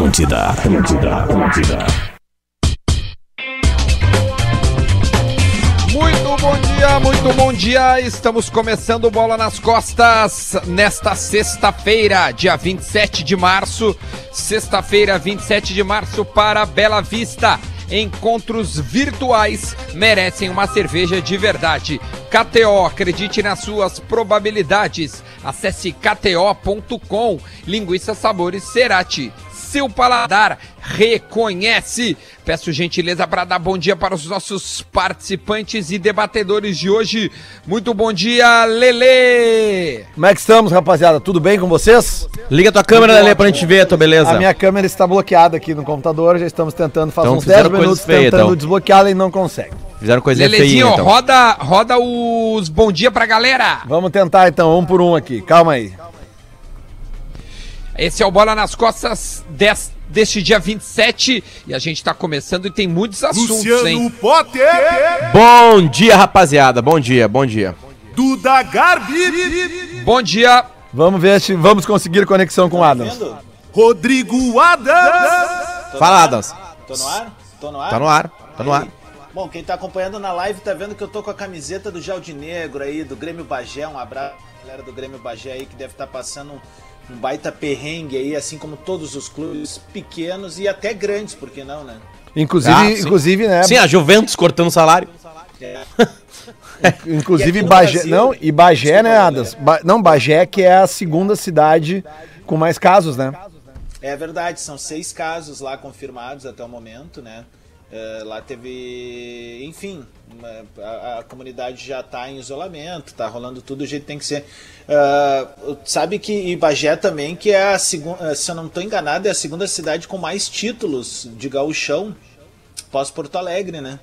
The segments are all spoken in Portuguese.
Atlântida, Atlântida, Atlântida. Muito bom dia, muito bom dia. Estamos começando Bola nas Costas nesta sexta-feira, dia 27 de março. Sexta-feira, 27 de março, para Bela Vista. Encontros virtuais merecem uma cerveja de verdade. KTO, acredite nas suas probabilidades. Acesse kto.com. Linguiça Sabores Cerati. Seu paladar reconhece. Peço gentileza para dar bom dia para os nossos participantes e debatedores de hoje. Muito bom dia, Lele! Como é que estamos, rapaziada? Tudo bem com vocês? Liga tua câmera, Lelê, pra gente ver, tua beleza. A minha câmera está bloqueada aqui no computador, já estamos tentando, faz Então, uns 10 fizeram coisas minutos feias, tentando então. desbloqueá-la e não consegue. Fizeram coisinha Lelezinho, feinha, então. roda, roda os bom dia pra galera. Vamos tentar então, um por um aqui, calma aí. Esse é o Bola nas Costas des- deste dia 27 e a gente tá começando e tem muitos assuntos, hein? Luciano Potter, Bom dia, rapaziada. Bom dia, bom dia. Duda Garbi, Bom dia, Vamos ver se vamos conseguir conexão com o Adams. Rodrigo Adams, Fala, Adams. Tô no ar? Tô no ar? Tá no ar, tá no ar. Bom, quem tá acompanhando na live tá vendo que eu tô com a camiseta do Jaldinegro aí, do Grêmio Bagé. Um abraço, galera do Grêmio Bagé aí, que deve estar passando um, baita perrengue aí, assim como todos os clubes pequenos e até grandes, por que não, né? Inclusive, Ah, inclusive, né? Sim, a Juventus cortando salário. É, Inclusive Bagé, Brasil- não, e Bagé, Desculpa, né. Adams? Ba- não, Bagé que é a segunda cidade com mais casos, né? é verdade, são seis casos lá confirmados até o momento, né? É, lá teve, enfim, uma- a, a comunidade já tá em isolamento, tá rolando tudo do jeito que tem que ser. Ah, sabe que e Bagé também, que é a segunda, se eu não estou enganado, é a segunda cidade com mais títulos de gauchão pós Porto Alegre, né?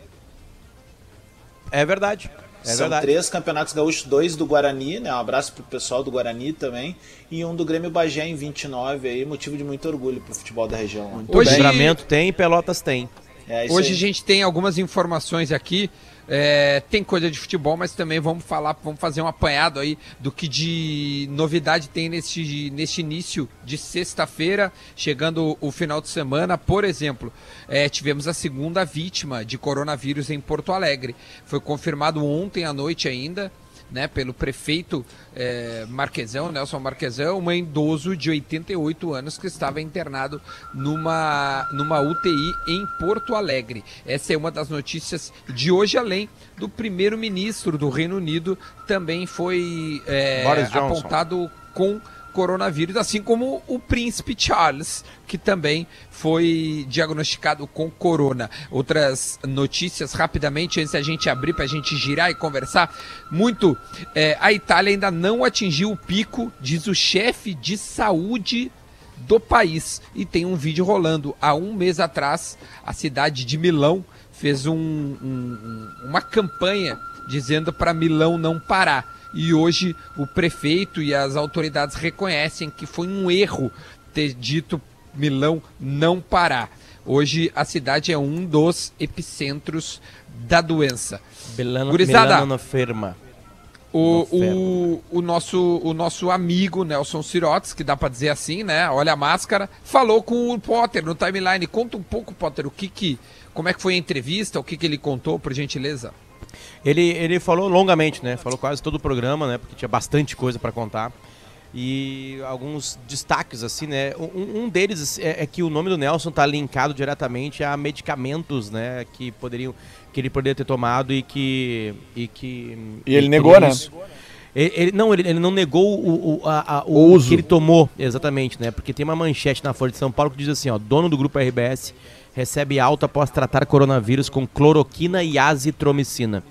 É verdade. É São verdade. três campeonatos gaúchos, dois do Guarani, né? Um abraço pro pessoal do Guarani também, e um do Grêmio Bagé em 29 aí, motivo de muito orgulho pro futebol da região. Hoje- Livramento tem, Pelotas tem. É Hoje aí. a gente tem algumas informações aqui. é, tem coisa de futebol, mas também vamos falar, vamos fazer um apanhado aí do que de novidade tem neste, neste início de sexta-feira, chegando o final de semana. Por exemplo, é, tivemos a segunda vítima de coronavírus em Porto Alegre. Foi confirmado ontem à noite ainda. Né, pelo prefeito é, Marquesão, Nelson Marquesão, um idoso de 88 anos que estava internado numa, numa UTI em Porto Alegre. Essa é uma das notícias de hoje, além do primeiro-ministro do Reino Unido também foi é, apontado com coronavírus, assim como o príncipe Charles, que também foi diagnosticado com corona. Outras notícias rapidamente antes da gente abrir para a gente girar e conversar muito. é, a Itália ainda não atingiu o pico, diz o chefe de saúde do país. E tem um vídeo rolando. Há um mês atrás, a cidade de Milão fez um- um- um- uma campanha dizendo para Milão não parar. E hoje o prefeito e as autoridades reconhecem que foi um erro ter dito Milão não parar. Hoje a cidade é um dos epicentros da doença. Belano, Gurizada. Milano na firma. O, o, o, nosso, o nosso amigo Nelson Sirotes, que dá pra dizer assim, né? Olha a máscara, falou com o Potter no timeline. Conta um pouco, Potter, o que que. Como é que foi a entrevista? O que que ele contou, por gentileza? Ele, ele falou longamente, né? Falou quase todo o programa, né? Porque tinha bastante coisa pra contar. E alguns destaques, assim, né? Um, um deles é, é que o nome do Nelson tá linkado diretamente a medicamentos, né? Que poderiam. Que ele poderia ter tomado e que. E, que, E ele negou, né? isso- Ele, ele- não, ele, ele não negou o, o, a- a- o O uso. que ele tomou, exatamente, né? Porque tem uma manchete na Folha de São Paulo que diz assim, ó, dono do grupo RBS recebe alta após tratar coronavírus com cloroquina e azitromicina.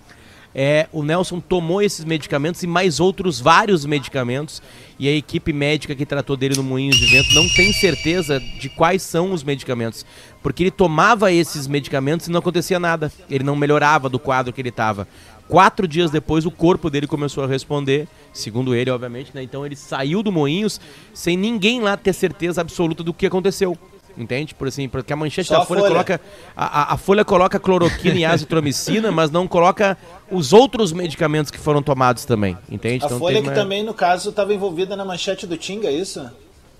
É, o Nelson tomou esses medicamentos e mais outros vários medicamentos e a equipe médica que tratou dele no Moinhos de Vento não tem certeza de quais são os medicamentos, porque ele tomava esses medicamentos e não acontecia nada, ele não melhorava do quadro que ele estava. Quatro dias depois, o corpo dele começou a responder, segundo ele, obviamente, né? Então ele saiu do Moinhos sem ninguém lá ter certeza absoluta do que aconteceu. Entende? Por assim, porque a manchete Só da a Folha, Folha. coloca. A, a- a Folha coloca cloroquina e azitromicina, mas não coloca os outros medicamentos que foram tomados também. Entende? A Então Folha tem que uma- também, no caso, estava envolvida na manchete do Tinga, é isso?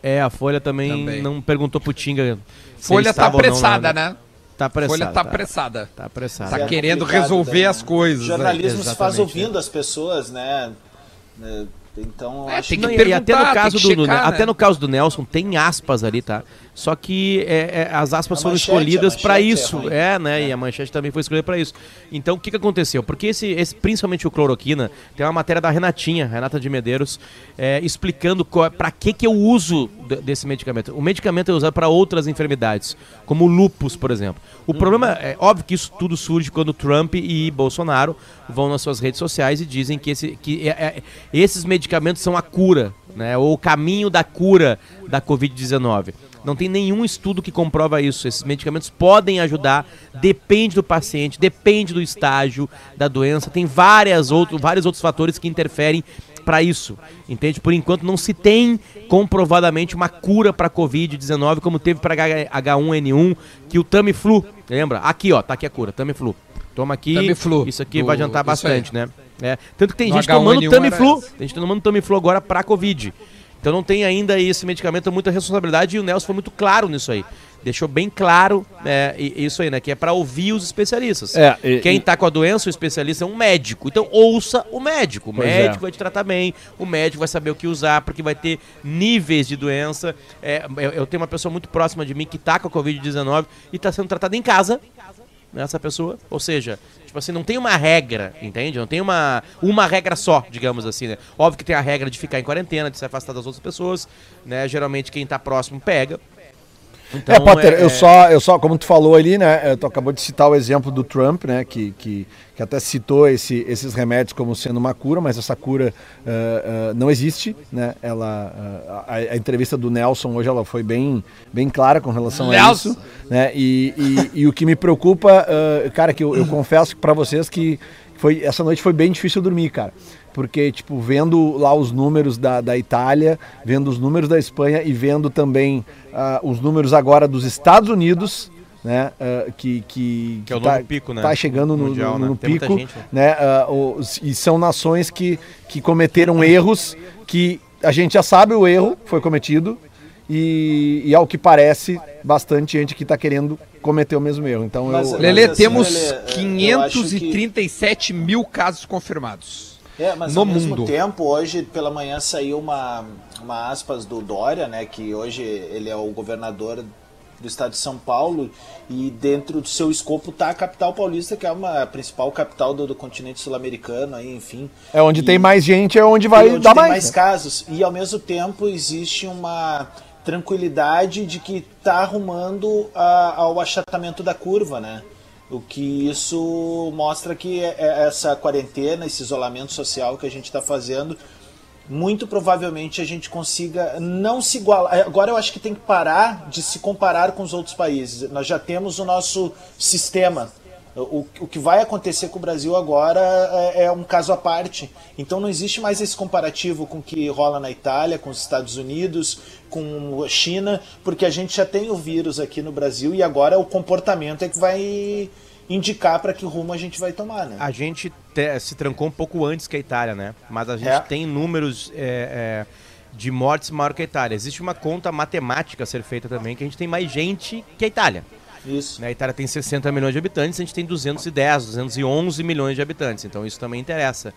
É, a Folha também, Também. não perguntou pro Tinga. Folha tá apressada, lá, né? Tá apressada. Folha tá apressada. Tá apressada. Tá É querendo resolver daí, né? as coisas, O jornalismo se faz ouvindo as pessoas, né? É, Então, É, acho tem que que Não, até no caso tem que do, checar, do- até né? no caso do Nelson tem aspas ali, tá? Só que é, é, as aspas A foram manchete, escolhidas a pra manchete é isso, é, né? E a manchete também foi escolhida pra isso. Então o que, que aconteceu? Porque esse, esse- principalmente o cloroquina tem uma matéria da Renatinha, Renata de Medeiros, é, explicando para que que eu uso de- desse medicamento. O medicamento é usado para outras enfermidades, como lupus, por exemplo. O Uhum. problema é óbvio que isso tudo surge quando Trump e Bolsonaro vão nas suas redes sociais e dizem que, esse, que é- é- esses medicamentos são a cura, né? Ou o caminho da cura da Covid-19. Não tem nenhum estudo que comprova isso. Esses medicamentos podem ajudar, depende do paciente, depende do estágio da doença. Tem várias outro, vários outros fatores que interferem para isso. Entende? Por enquanto não se tem comprovadamente uma cura para Covid-19 como teve para H1N1, que o Tamiflu, lembra? Aqui, ó, tá aqui a cura, Tamiflu. Toma aqui, Tamiflu, isso aqui do- vai adiantar bastante, né? É, tanto que tem No gente tomando H1N1 Tamiflu, tem gente tomando Tamiflu agora para Covid. Então não tem ainda esse medicamento, muita responsabilidade e o Nelson foi muito claro nisso aí. Deixou bem claro é, i- isso aí, né? Que é para ouvir os especialistas. É, e- Quem e- tá com a doença, o especialista é um médico. Então ouça o médico. O Pois médico é. vai te tratar bem, o médico vai saber o que usar, porque vai ter níveis de doença. É, eu, eu tenho uma pessoa muito próxima de mim que tá com a Covid-19 e tá sendo tratada em casa né, essa pessoa. Ou seja, tipo assim, não tem uma regra, entende? Não tem uma, uma regra só, digamos assim, né? Óbvio que tem a regra de ficar em quarentena, de se afastar das outras pessoas, né? Geralmente quem tá próximo pega. Então, é, Potter, é- eu só, eu só, como tu falou ali, né? Tu acabou de citar o exemplo do Trump, né? Que, que, que até citou esse, esses remédios como sendo uma cura, mas essa cura eh, eh, não existe, né? Ela, eh, a, a entrevista do Nelson hoje ela foi bem, bem clara com relação a Nelson! isso, né? E, e, e o que me preocupa, cara, que eu, eu confesso para vocês que foi essa noite foi bem difícil dormir, cara. Porque, tipo, vendo lá os números da, da Itália, vendo os números da Espanha e vendo também ah, os números agora dos Estados Unidos, né? ah, que, que, Que é o tá, pico, né? Tá chegando no, Mundial, no- né? no Tem muita pico, gente, né? né? ah, os- e são nações que, que cometeram erros que a gente já sabe o erro que foi cometido e, e ao que parece, bastante gente que está querendo cometer o mesmo erro. Então Mas- eu, Lele, assim, temos Lelê, é, eu acho que- 537 mil casos confirmados. É, mas no ao mesmo mundo. tempo, hoje pela manhã saiu uma, uma aspas do Dória, né, que hoje ele é o governador do estado de São Paulo e dentro do seu escopo tá a capital paulista, que é uma a principal capital do, do continente sul-americano, aí, enfim. é onde E- tem mais gente, é onde vai onde dar mais. mais né? casos. E ao mesmo tempo existe uma tranquilidade de que está arrumando a- ao achatamento da curva, né? O que isso mostra que é- é essa quarentena, esse isolamento social que a gente está fazendo, muito provavelmente a gente consiga não se igualar. Agora eu acho que tem que parar de se comparar com os outros países. Nós já temos o nosso sistema. O, o que vai acontecer com o Brasil agora é, é um caso à parte. Então não existe mais esse comparativo com o que rola na Itália, com os Estados Unidos, com a China, porque a gente já tem o vírus aqui no Brasil e agora o comportamento é que vai indicar para que rumo a gente vai tomar, né? A gente te- se trancou um pouco antes que a Itália, né? Mas a gente É. tem números é, é, de mortes maior que a Itália. Existe uma conta matemática a ser feita também, que a gente tem mais gente que a Itália. Isso. né? A Itália tem 60 milhões de habitantes, a gente tem 210, 211 milhões de habitantes. Então isso também interessa.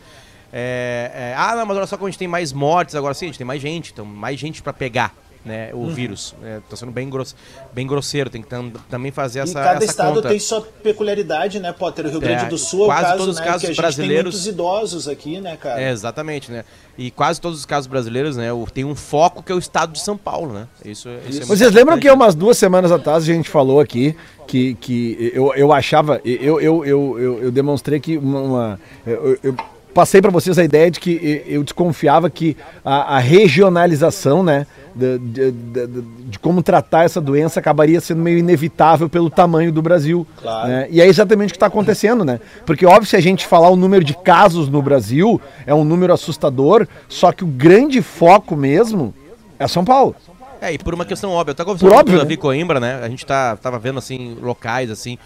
É, é, ah, não, mas olha só que a gente tem mais mortes, agora sim, a gente tem mais gente, então mais gente para pegar. Né, Uhum. o vírus. É, tô sendo bem, grosso, bem grosseiro, tem que tam- também fazer E essa, cada essa estado conta. tem sua peculiaridade, né, Potter? O Rio Grande É, do Sul é o quase caso, todos os né, casos que a gente brasileiros- tem muitos idosos aqui, né, cara? É, exatamente, né? E quase todos os casos brasileiros, né? Tem um foco que é o estado de São Paulo, né? Isso, isso é muito Vocês lembram que umas duas semanas atrás a gente falou aqui que, que eu, eu achava, eu, eu, eu, eu, eu demonstrei que uma. uma- eu, eu passei para vocês a ideia de que eu desconfiava que a, a regionalização, né? De, de, de- de- como tratar essa doença acabaria sendo meio inevitável pelo tamanho do Brasil. Claro. né? E é exatamente o que está acontecendo, né? Porque, óbvio, se a gente falar o número de casos no Brasil, é um número assustador, só que o grande foco mesmo é São Paulo. É, e por uma questão óbvia, eu tava conversando Por com óbvio, o Davi né? Coimbra, né? A gente tá, tava vendo, assim, locais, assim.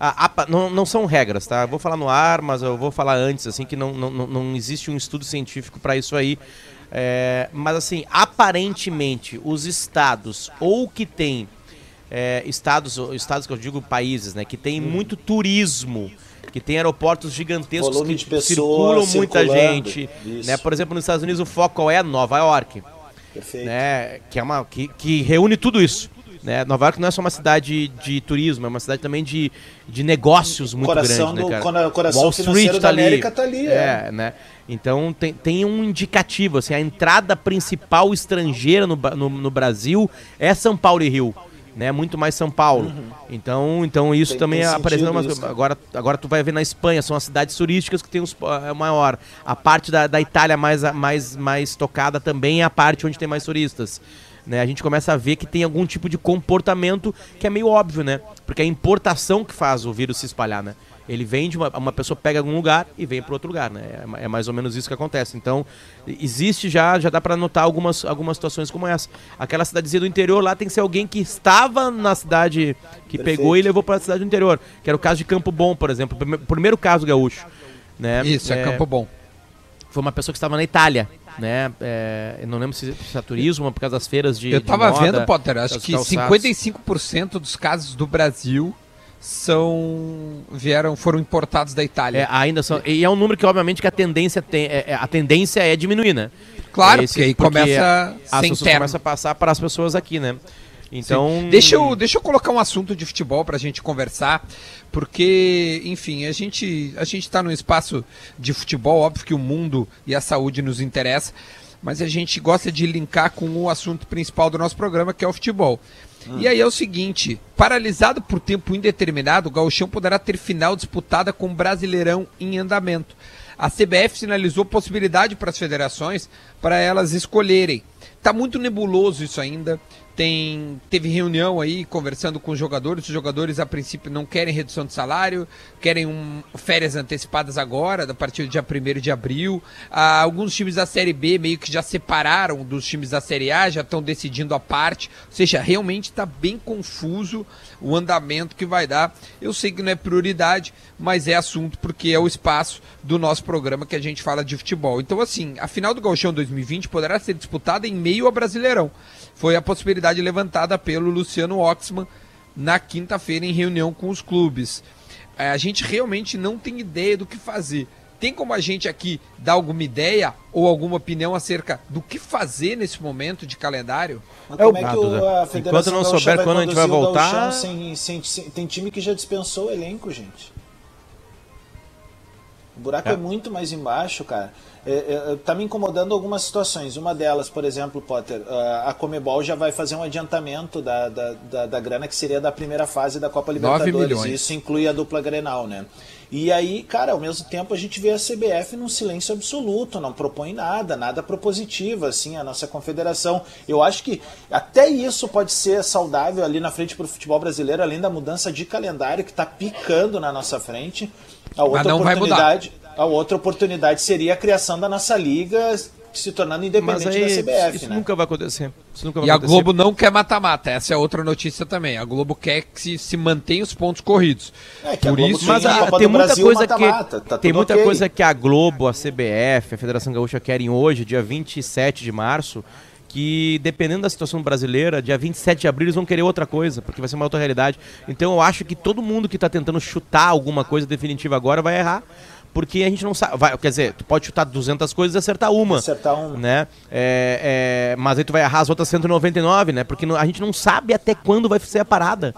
A- a não, não são regras, tá? Eu vou falar no ar, mas eu vou falar antes, assim, que não, não, não- existe um estudo científico para isso aí. É, mas assim, aparentemente, os estados ou que tem é, estados, estados que eu digo países, né, que tem muito turismo, que tem aeroportos gigantescos Volume que circulam muita gente, Isso. né? Por exemplo, nos Estados Unidos o foco é Nova York, Perfeito. né? Que é uma que, que reúne tudo isso. Né? Nova York não é só uma cidade de turismo, é uma cidade também de, de negócios muito Coração grande, do- né, cara? coração Wall Street da tá ali. América tá ali, é, é. né? Então tem, tem um indicativo, assim, a entrada principal estrangeira no, no, no Brasil é São Paulo e Rio. Né, muito mais São Paulo. Então, então isso Tem- também tem apareceu umas- isso, agora agora tu vai ver na Espanha, são as cidades turísticas que tem os é maior. A parte da, da Itália mais mais mais tocada também é a parte onde tem mais turistas. Né, a gente começa a ver que tem algum tipo de comportamento que é meio óbvio, né? Porque é a importação que faz o vírus se espalhar, né? Ele vem de uma, uma pessoa pega algum lugar e vem para outro lugar, né? É, é mais ou menos isso que acontece. Então, existe já, já dá para notar algumas, algumas situações como essa. Aquela cidadezinha do interior lá tem que ser alguém que estava na cidade que Perfeito. pegou e levou para a cidade do interior, que era o caso de Campo Bom, por exemplo, primeiro caso gaúcho, né? Isso, é, Campo Bom. Foi uma pessoa que estava na Itália, né? É, não lembro se, se é turismo por causa das feiras de Eu de tava moda, vendo, Potter, acho que calçados. 55% dos casos do Brasil são vieram foram importados da Itália. É, ainda são. E é um número que, obviamente, que a tendência, tem, é, é- a tendência é diminuir, né? Claro, É esse- porque aí começa as sem começam a passar para as pessoas aqui, né? Então. Sim. Deixa eu, deixa eu colocar um assunto de futebol pra gente conversar, porque, enfim, a gente a gente tá num espaço de futebol, óbvio que o mundo e a saúde nos interessa, mas a gente gosta de linkar com o assunto principal do nosso programa, que é o futebol. E aí é o seguinte, paralisado por tempo indeterminado, o Gauchão poderá ter final disputada com o Brasileirão em andamento. A CBF sinalizou possibilidade para as federações para elas escolherem. Tá muito nebuloso isso ainda. Tem teve reunião aí conversando com os jogadores. Os jogadores a princípio não querem redução de salário, querem um, férias antecipadas agora, a partir do dia 1 de abril. Ah, alguns times da Série B meio que já separaram dos times da Série A, já estão decidindo a parte. Ou seja, realmente está bem confuso o andamento que vai dar. Eu sei que não é prioridade, mas é assunto porque é o espaço do nosso programa que a gente fala de futebol. Então, assim, a final do Gauchão 2020 poderá ser disputada em meio ao Brasileirão. Foi a possibilidade levantada pelo Luciano Oxman na quinta-feira em reunião com os clubes. É, A gente realmente não tem ideia do que fazer. Tem como a gente aqui dar alguma ideia ou alguma opinião acerca do que fazer nesse momento de calendário? Mas É como é que o- Duda, a enquanto Federação não Gaúcha souber quando a gente vai voltar- sem- sem- sem- tem time que já dispensou o elenco, gente. O buraco é, É. muito mais embaixo, cara. É, é, tá me incomodando algumas situações. Uma delas, por exemplo, Potter, a a Comebol já vai fazer um adiantamento da, da, da, da grana que seria da primeira fase da Copa Libertadores. E Isso inclui a dupla Grenal, né? E aí, cara, ao mesmo tempo a gente vê a CBF num silêncio absoluto, não propõe nada, nada propositivo, assim, a nossa confederação. Eu acho que até isso pode ser saudável ali na frente para o futebol brasileiro, além da mudança de calendário que está picando na nossa frente. A outra não vai mudar. oportunidade, a outra oportunidade seria a criação da nossa liga se tornando Mas independente aí, da CBF, isso né? nunca vai acontecer. Isso nunca vai E a acontecer. Globo não quer mata-mata, essa é outra notícia também. A Globo quer que se, se mantenha os pontos corridos. É, que a Por Globo isso, tem Mas a ah, Copa tem muita Brasil coisa mata-mata, que tá tem muita ok. coisa que a Globo, a CBF, a Federação Gaúcha querem hoje, dia 27 de março, que dependendo da situação brasileira, dia 27 de abril eles vão querer outra coisa, porque vai ser uma outra realidade. Então eu acho que todo mundo que está tentando chutar alguma coisa definitiva agora vai errar. Porque a gente não sabe. Vai, quer dizer, tu pode chutar 200 coisas e acertar uma. Acertar uma. Né? É, é, mas aí tu vai errar as outras 199, né? Porque a gente não sabe até quando vai ser a parada.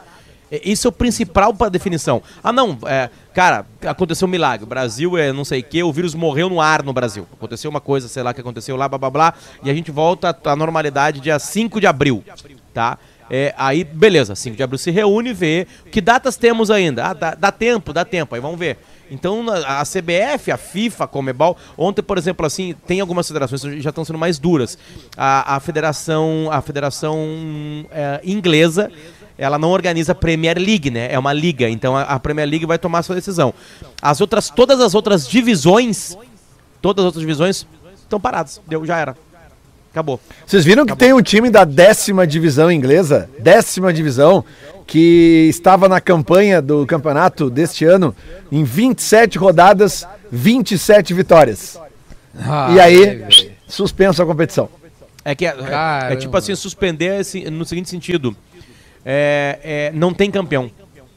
É, Isso é o principal para definição. Ah, não, é, cara, aconteceu um milagre. O Brasil é não sei o que, o vírus morreu no ar no Brasil. Aconteceu uma coisa, sei lá, que aconteceu lá, blá blá blá, e a gente volta à normalidade dia 5 de abril, tá? É, aí, beleza, 5 de abril se reúne e vê que datas temos ainda. Ah, dá, dá tempo, dá tempo, aí vamos ver. Então, a CBF, a FIFA, a Comebol, ontem, por exemplo, assim, tem algumas federações que já estão sendo mais duras. A, a federação, a federação é, inglesa, ela não organiza a Premier League, né? É uma liga, então a, a Premier League vai tomar a sua decisão. As outras, todas as outras divisões, todas as outras divisões estão paradas. Deu, já era. Acabou. Vocês viram que tem um time da décima divisão inglesa, décima divisão, que estava na campanha do campeonato deste ano, em 27 rodadas, 27 vitórias. Ah, e aí, velho. suspenso a competição. É que é, é- é tipo assim, suspender no seguinte sentido. É, é, não tem campeão.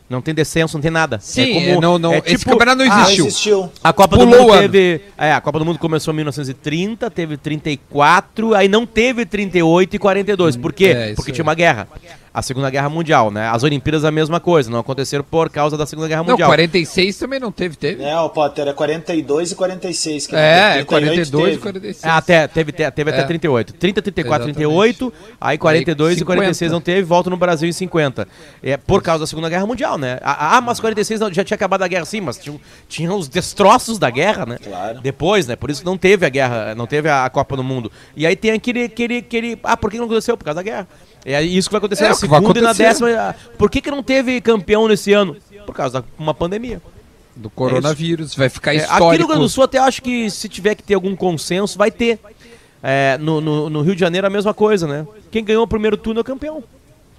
Não tem descenso, não tem nada. Sim, é não- não- esse campeonato não ah, Não existiu. existiu. A Copa Pulou do Mundo teve. É, a Copa do Mundo começou em 1930, teve 34, aí não teve 38 e 42. Por quê? É, Porque tinha uma guerra. A Segunda Guerra Mundial, né? As Olimpíadas a mesma coisa, não aconteceram por causa da Segunda Guerra Não, Mundial. 46 também não teve, teve. É, o Potter, é 42 e 46. Que não É, teve, 42 e teve. 46. É, até, teve, te- teve É. até 38. 30, 34, Exatamente. 38, aí 42 e 50. 46 não teve, volta no Brasil em 50. É por causa da Segunda Guerra Mundial, né? Ah, ah, mas 46 não- já tinha acabado a guerra, sim, mas tinha, tinha os destroços da guerra, né? Claro. Depois, né? Por isso não teve a guerra, não teve a, a Copa do Mundo. E aí tem aquele, aquele, aquele. Ah, por que não aconteceu? Por causa da guerra. É isso que vai acontecer É, na segunda e na décima. Por que, que não teve campeão nesse ano? Por causa de uma pandemia. Do coronavírus. Vai ficar É, aqui no histórico. Rio Grande do Sul até acho que se tiver que ter algum consenso, vai ter. É, no, no- no Rio de Janeiro a mesma coisa, né? Quem ganhou o primeiro turno é o campeão.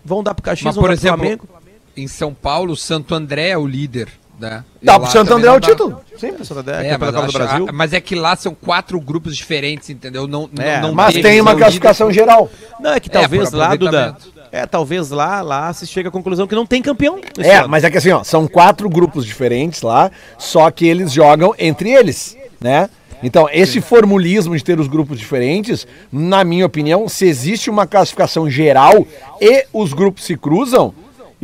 Vão dar pro Caxias, Mas, vão por exemplo, Flamengo. em São Paulo, o Santo André é o líder. Né? E Dá pro Santo também André não o título. Sim. É, É, campeão mas, da Copa do Brasil. mas é que lá são quatro grupos diferentes, entendeu? Não, não- É, não Mas teve tem uma classificação geral. Não, é que É, talvez por lá, Duda. É, talvez lá, lá se chega à conclusão que não tem campeão. É, ano. mas é que assim, ó, são quatro grupos diferentes lá, só que eles jogam entre eles, né? Então, esse formulismo de ter os grupos diferentes, na minha opinião, se existe uma classificação geral e os grupos se cruzam,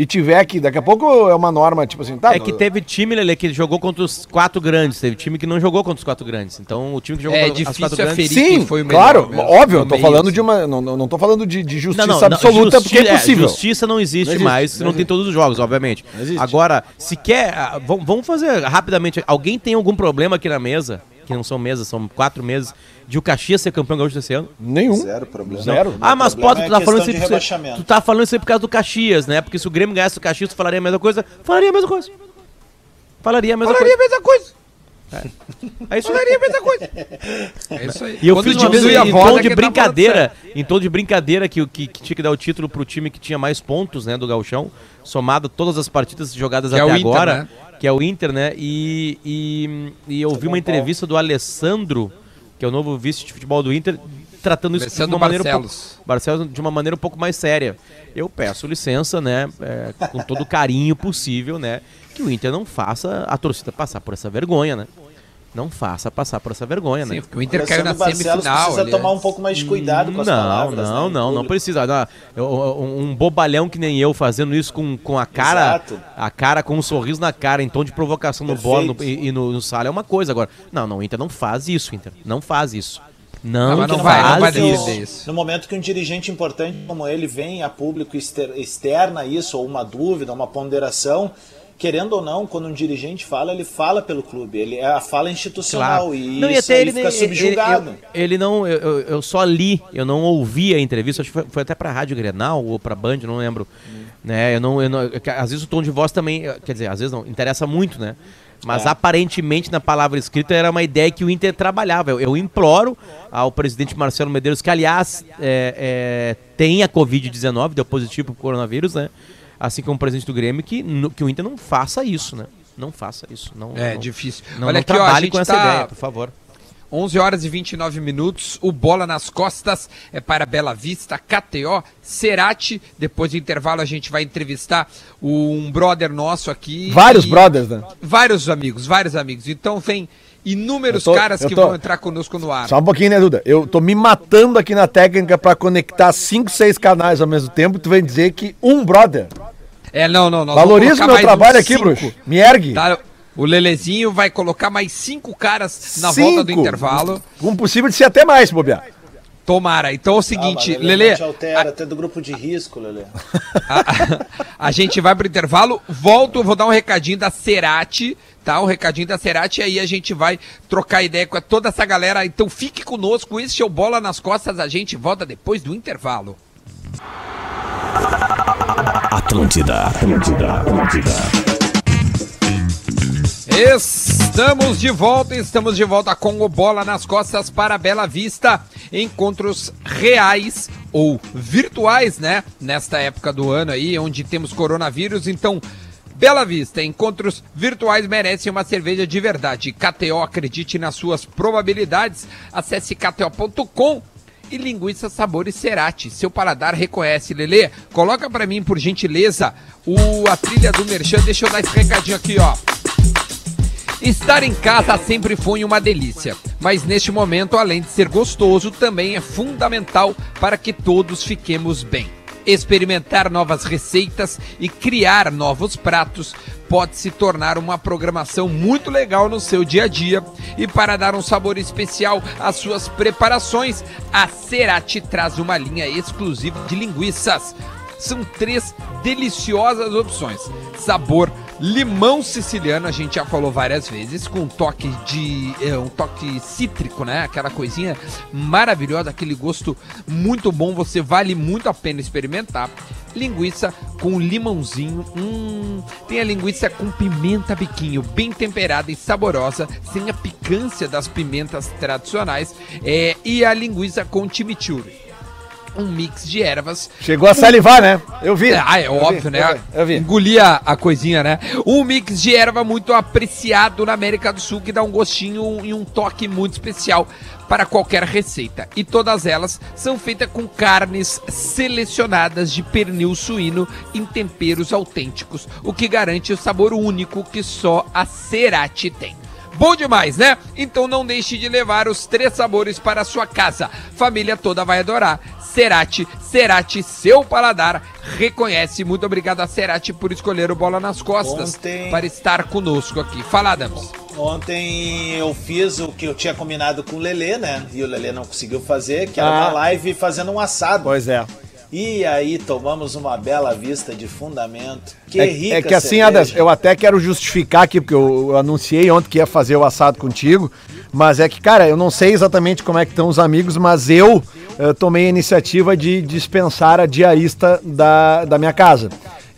e tiver que, daqui a pouco é uma norma, tipo assim, tá? É que teve time, Lele, que jogou contra os quatro grandes. Teve time que não jogou contra os quatro grandes. Então, o time que jogou É contra as difícil quatro grandes... Sim, foi o melhor claro, mesmo, óbvio, eu tô falando assim. de uma. Não, não, não tô falando de, de justiça Não, não, absoluta, justi- porque é possível. justiça não existe, Não existe, mais, se não não tem todos os jogos, obviamente. Agora, se quer. ah, vamos fazer rapidamente. Alguém tem algum problema aqui na mesa? Que não são mesas, são quatro meses, de o Caxias ser campeão gaúcho desse ano? Nenhum. Zero problema. Zero. Ah, mas pode, é tu tá falando isso aí de por- rebaixamento. Tu tá falando isso aí por causa do Caxias, né? Porque se o Grêmio ganhasse o Caxias, tu falaria a mesma coisa? Falaria a mesma coisa. Falaria a mesma Falaria a mesma coisa. É isso aí. Falaria a mesma coisa. É isso aí. E eu Quando fiz uma vez em voz, tom é de brincadeira, em tom de brincadeira que, o- que, que tinha que dar o título pro time que tinha mais pontos, né, do Gauchão, somado todas as partidas jogadas Que é até o Inter, agora, né? que é o Inter, né? E, e, e eu vi uma entrevista do Alessandro, que é o novo vice de futebol do Inter, tratando isso Alessandro de uma maneira um pouco, Barcelos. Barcelos de uma maneira um pouco mais séria. Eu peço licença, né, é, com todo o carinho possível, né, que o Inter não faça a torcida passar por essa vergonha, né? Não faça passar por essa vergonha, né? Sim, porque o Inter caiu na Barcelos semifinal. precisa tomar né? um pouco mais de cuidado com as não, palavras. Não, né, não, não precisa. Não, eu- um bobalhão que nem eu fazendo isso com, com a cara, Exato. a cara com um sorriso na cara, em tom de provocação no bola no- Perfeito. e, e no, no sala é uma coisa agora. Não, não, o Inter não faz isso, Inter. Não faz isso. Não, Não, mas não faz vai, não vai isso. No momento que um dirigente importante como ele vem a público exter- externa isso, ou uma dúvida, uma ponderação, querendo ou não, quando um dirigente fala, ele fala pelo clube, ele é a fala institucional Claro. e não, e isso até aí ele, fica ele- subjugado. Ele, ele não, eu, eu- só li, eu não ouvi a entrevista, acho que foi, foi até pra Rádio Grenal ou pra Band, não lembro. Né, eu não, eu não- que às vezes o tom de voz também, quer dizer, às vezes não, interessa muito, né? Mas É. aparentemente na palavra escrita era uma ideia que o Inter trabalhava. Eu, eu imploro ao presidente Marcelo Medeiros, que aliás é, é, tem a Covid-19, deu positivo pro coronavírus, né? Assim como o presidente do Grêmio, que, no- que o Inter não faça isso, né? Não faça isso. Não, É, não, difícil. Não, Olha não aqui, ó, trabalhe gente com essa tá ideia, por favor. 11 horas e 29 minutos, o Bola nas Costas é para Bela Vista, KTO, Cerati. Depois do intervalo a gente vai entrevistar um brother nosso aqui. Vários e- brothers, né? Vários amigos, vários amigos. Então vem inúmeros tô- caras que tô- vão entrar conosco no ar. Só um pouquinho, né, Duda? Eu tô me matando aqui na técnica pra conectar cinco, seis canais ao mesmo tempo. Tu vem dizer que um brother. É, não, não, Valoriza o meu trabalho aqui, cinco, bruxo. Me ergue. Tá? O Lelezinho vai colocar mais cinco caras na Cinco. volta do intervalo. Com possível de ser até mais, bobear. Tomara. Então é o Ah, seguinte, mas Lele, te altera, até do grupo de risco, Lele. A, a gente vai pro intervalo, volto, vou dar um recadinho da Cerati, tá? Um recadinho da Cerati, aí a gente vai trocar ideia com toda essa galera. Então fique conosco, esse é o Bola nas Costas, a gente volta depois do intervalo. Atlântida, Atlântida, Atlântida. Estamos de volta, estamos de volta com o Bola nas Costas para Bela Vista. Encontros reais ou virtuais, né? Nesta época do ano aí, onde temos coronavírus. Então, Bela Vista, encontros virtuais merecem uma cerveja de verdade. KTO, acredite nas suas probabilidades. Acesse kto.com e linguiça sabores Cerati. Seu paladar reconhece, Lelê. Coloca pra mim, por gentileza, o, a trilha do Merchan. Deixa eu dar esse recadinho aqui, ó. Estar em casa sempre foi uma delícia, mas neste momento, além de ser gostoso, também é fundamental para que todos fiquemos bem. Experimentar novas receitas e criar novos pratos pode se tornar uma programação muito legal no seu dia a dia. E para dar um sabor especial às suas preparações, a Cerati traz uma linha exclusiva de linguiças. São três deliciosas opções: sabor limão siciliano, a gente já falou várias vezes, com um toque de é, um toque cítrico, né? Aquela coisinha maravilhosa, aquele gosto muito bom, você vale muito a pena experimentar. Linguiça com limãozinho, hum, tem a linguiça com pimenta biquinho, bem temperada e saborosa, sem a picância das pimentas tradicionais, é, e a linguiça com chimichurri um mix de ervas. Chegou a salivar, né? Eu vi. Ah, é eu óbvio, vi, né? Eu vi, eu vi. Engolia a coisinha, né? Um mix de erva muito apreciado na América do Sul que dá um gostinho e um toque muito especial para qualquer receita. E todas elas são feitas com carnes selecionadas de pernil suíno em temperos autênticos, o que garante o sabor único que só a Cerati tem. Bom demais, né? Então não deixe de levar os três sabores para a sua casa. Família toda vai adorar. Cerati, Cerati, seu paladar reconhece. Muito obrigado a Cerati por escolher o Bola nas Costas Ontem- para estar conosco aqui. Fala, Adams. Ontem eu fiz o que eu tinha combinado com o Lelê, né? E o Lelê não conseguiu fazer, que era Ah. uma live fazendo um assado. Pois é. E aí tomamos uma bela vista de fundamento. Que É, rica é que assim. Adas, eu até quero justificar aqui, porque eu, eu anunciei ontem que ia fazer o assado contigo, mas é que, cara, eu não sei exatamente como é que estão os amigos, mas eu, eh, tomei a iniciativa de dispensar a diarista da, da minha casa.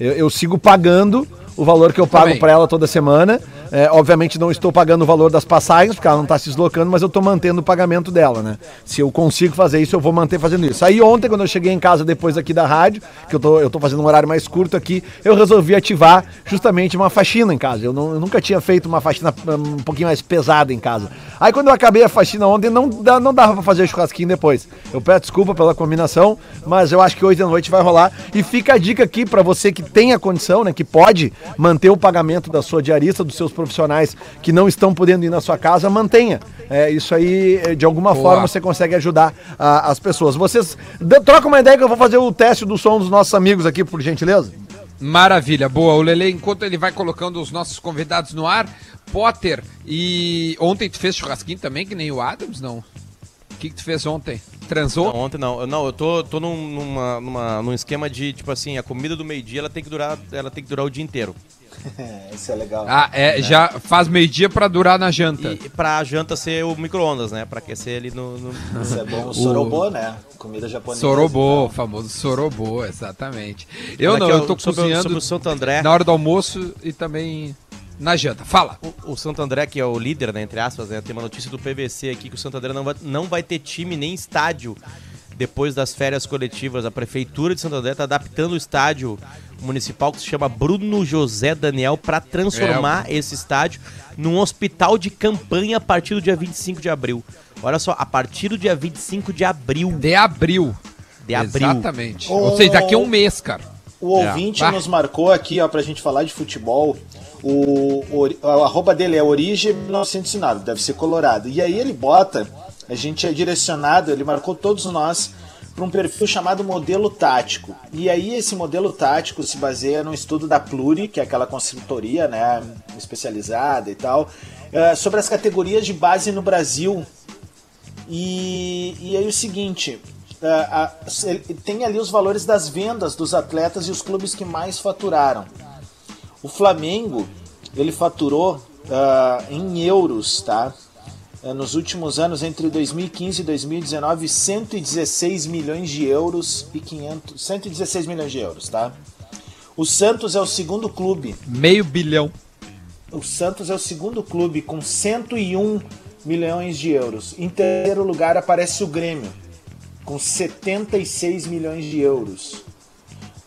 Eu, eu sigo pagando o valor que eu pago para ela toda semana. É, obviamente não estou pagando o valor das passagens, porque ela não está se deslocando, mas eu estou mantendo o pagamento dela, né? Se eu consigo fazer isso, eu vou manter fazendo isso. Aí ontem, quando eu cheguei em casa depois aqui da rádio, que eu tô, eu tô fazendo um horário mais curto aqui, eu resolvi ativar justamente uma faxina em casa. Eu, não- eu nunca tinha feito uma faxina um pouquinho mais pesada em casa. Aí quando eu acabei a faxina ontem, não, não dava pra fazer churrasquinho depois. Eu peço desculpa pela combinação, mas eu acho que hoje à noite vai rolar. E fica a dica aqui pra você que tem a condição, né, que pode manter o pagamento da sua diarista, dos seus profissionais que não estão podendo ir na sua casa, mantenha. É, isso aí, é, de alguma Boa. forma, você consegue ajudar a- as pessoas. Vocês dê- troca uma ideia que eu vou fazer o teste do som dos nossos amigos aqui, por gentileza. Maravilha, boa. O Lele, enquanto ele vai colocando os nossos convidados no ar, Potter e. Ontem tu fez churrasquinho também, que nem o Adams, não? O que, que tu fez ontem? Transou? Não, ontem não. Eu- Não, eu tô, tô num, numa, numa- num esquema de, tipo assim, a comida do meio-dia ela tem que durar, ela tem que durar o dia inteiro. Isso é legal. Ah, é, já faz meio-dia pra durar na janta. E pra janta ser o micro-ondas, né? Pra aquecer ele no. no- Isso é bom. O sorobô, né? Comida japonesa. Sorobô, então. famoso sorobô, exatamente. Eu não, eu tô sobre, o- cozinhando sobre o Santo André. na hora do almoço e também na janta. Fala. O, o Santo André, que é o líder, né, entre aspas, né, tem uma notícia do PVC aqui que o Santo André não vai, não vai ter time nem estádio depois das férias coletivas. A Prefeitura de Santo André está adaptando o estádio municipal que se chama Bruno José Daniel para transformar esse estádio num hospital de campanha a partir do dia 25 de abril. Olha só, a partir do dia 25 de abril. De abril. De abril. Exatamente. Oh. Ou seja, daqui a um mês, cara. O ouvinte É. nos marcou aqui, ó, pra gente falar de futebol. O, o, o arroba dele é Origem 1909, deve ser colorado. E aí ele bota, a gente é direcionado, ele marcou todos nós para um perfil chamado modelo tático. E aí esse modelo tático se baseia no estudo da Pluri, que é aquela consultoria, né, especializada e tal, eh, sobre as categorias de base no Brasil e, e aí o seguinte, ele- tem ali os valores das vendas dos atletas e os clubes que mais faturaram. O Flamengo, ele faturou ah, em euros, tá? Eh, Nos últimos anos, entre 2015 e 2019, 116 milhões de euros e 500... 116 milhões de euros, tá? O Santos é o segundo clube Meio bilhão. o Santos é o segundo clube com 101 milhões de euros. Em terceiro lugar aparece o Grêmio com 76 milhões de euros,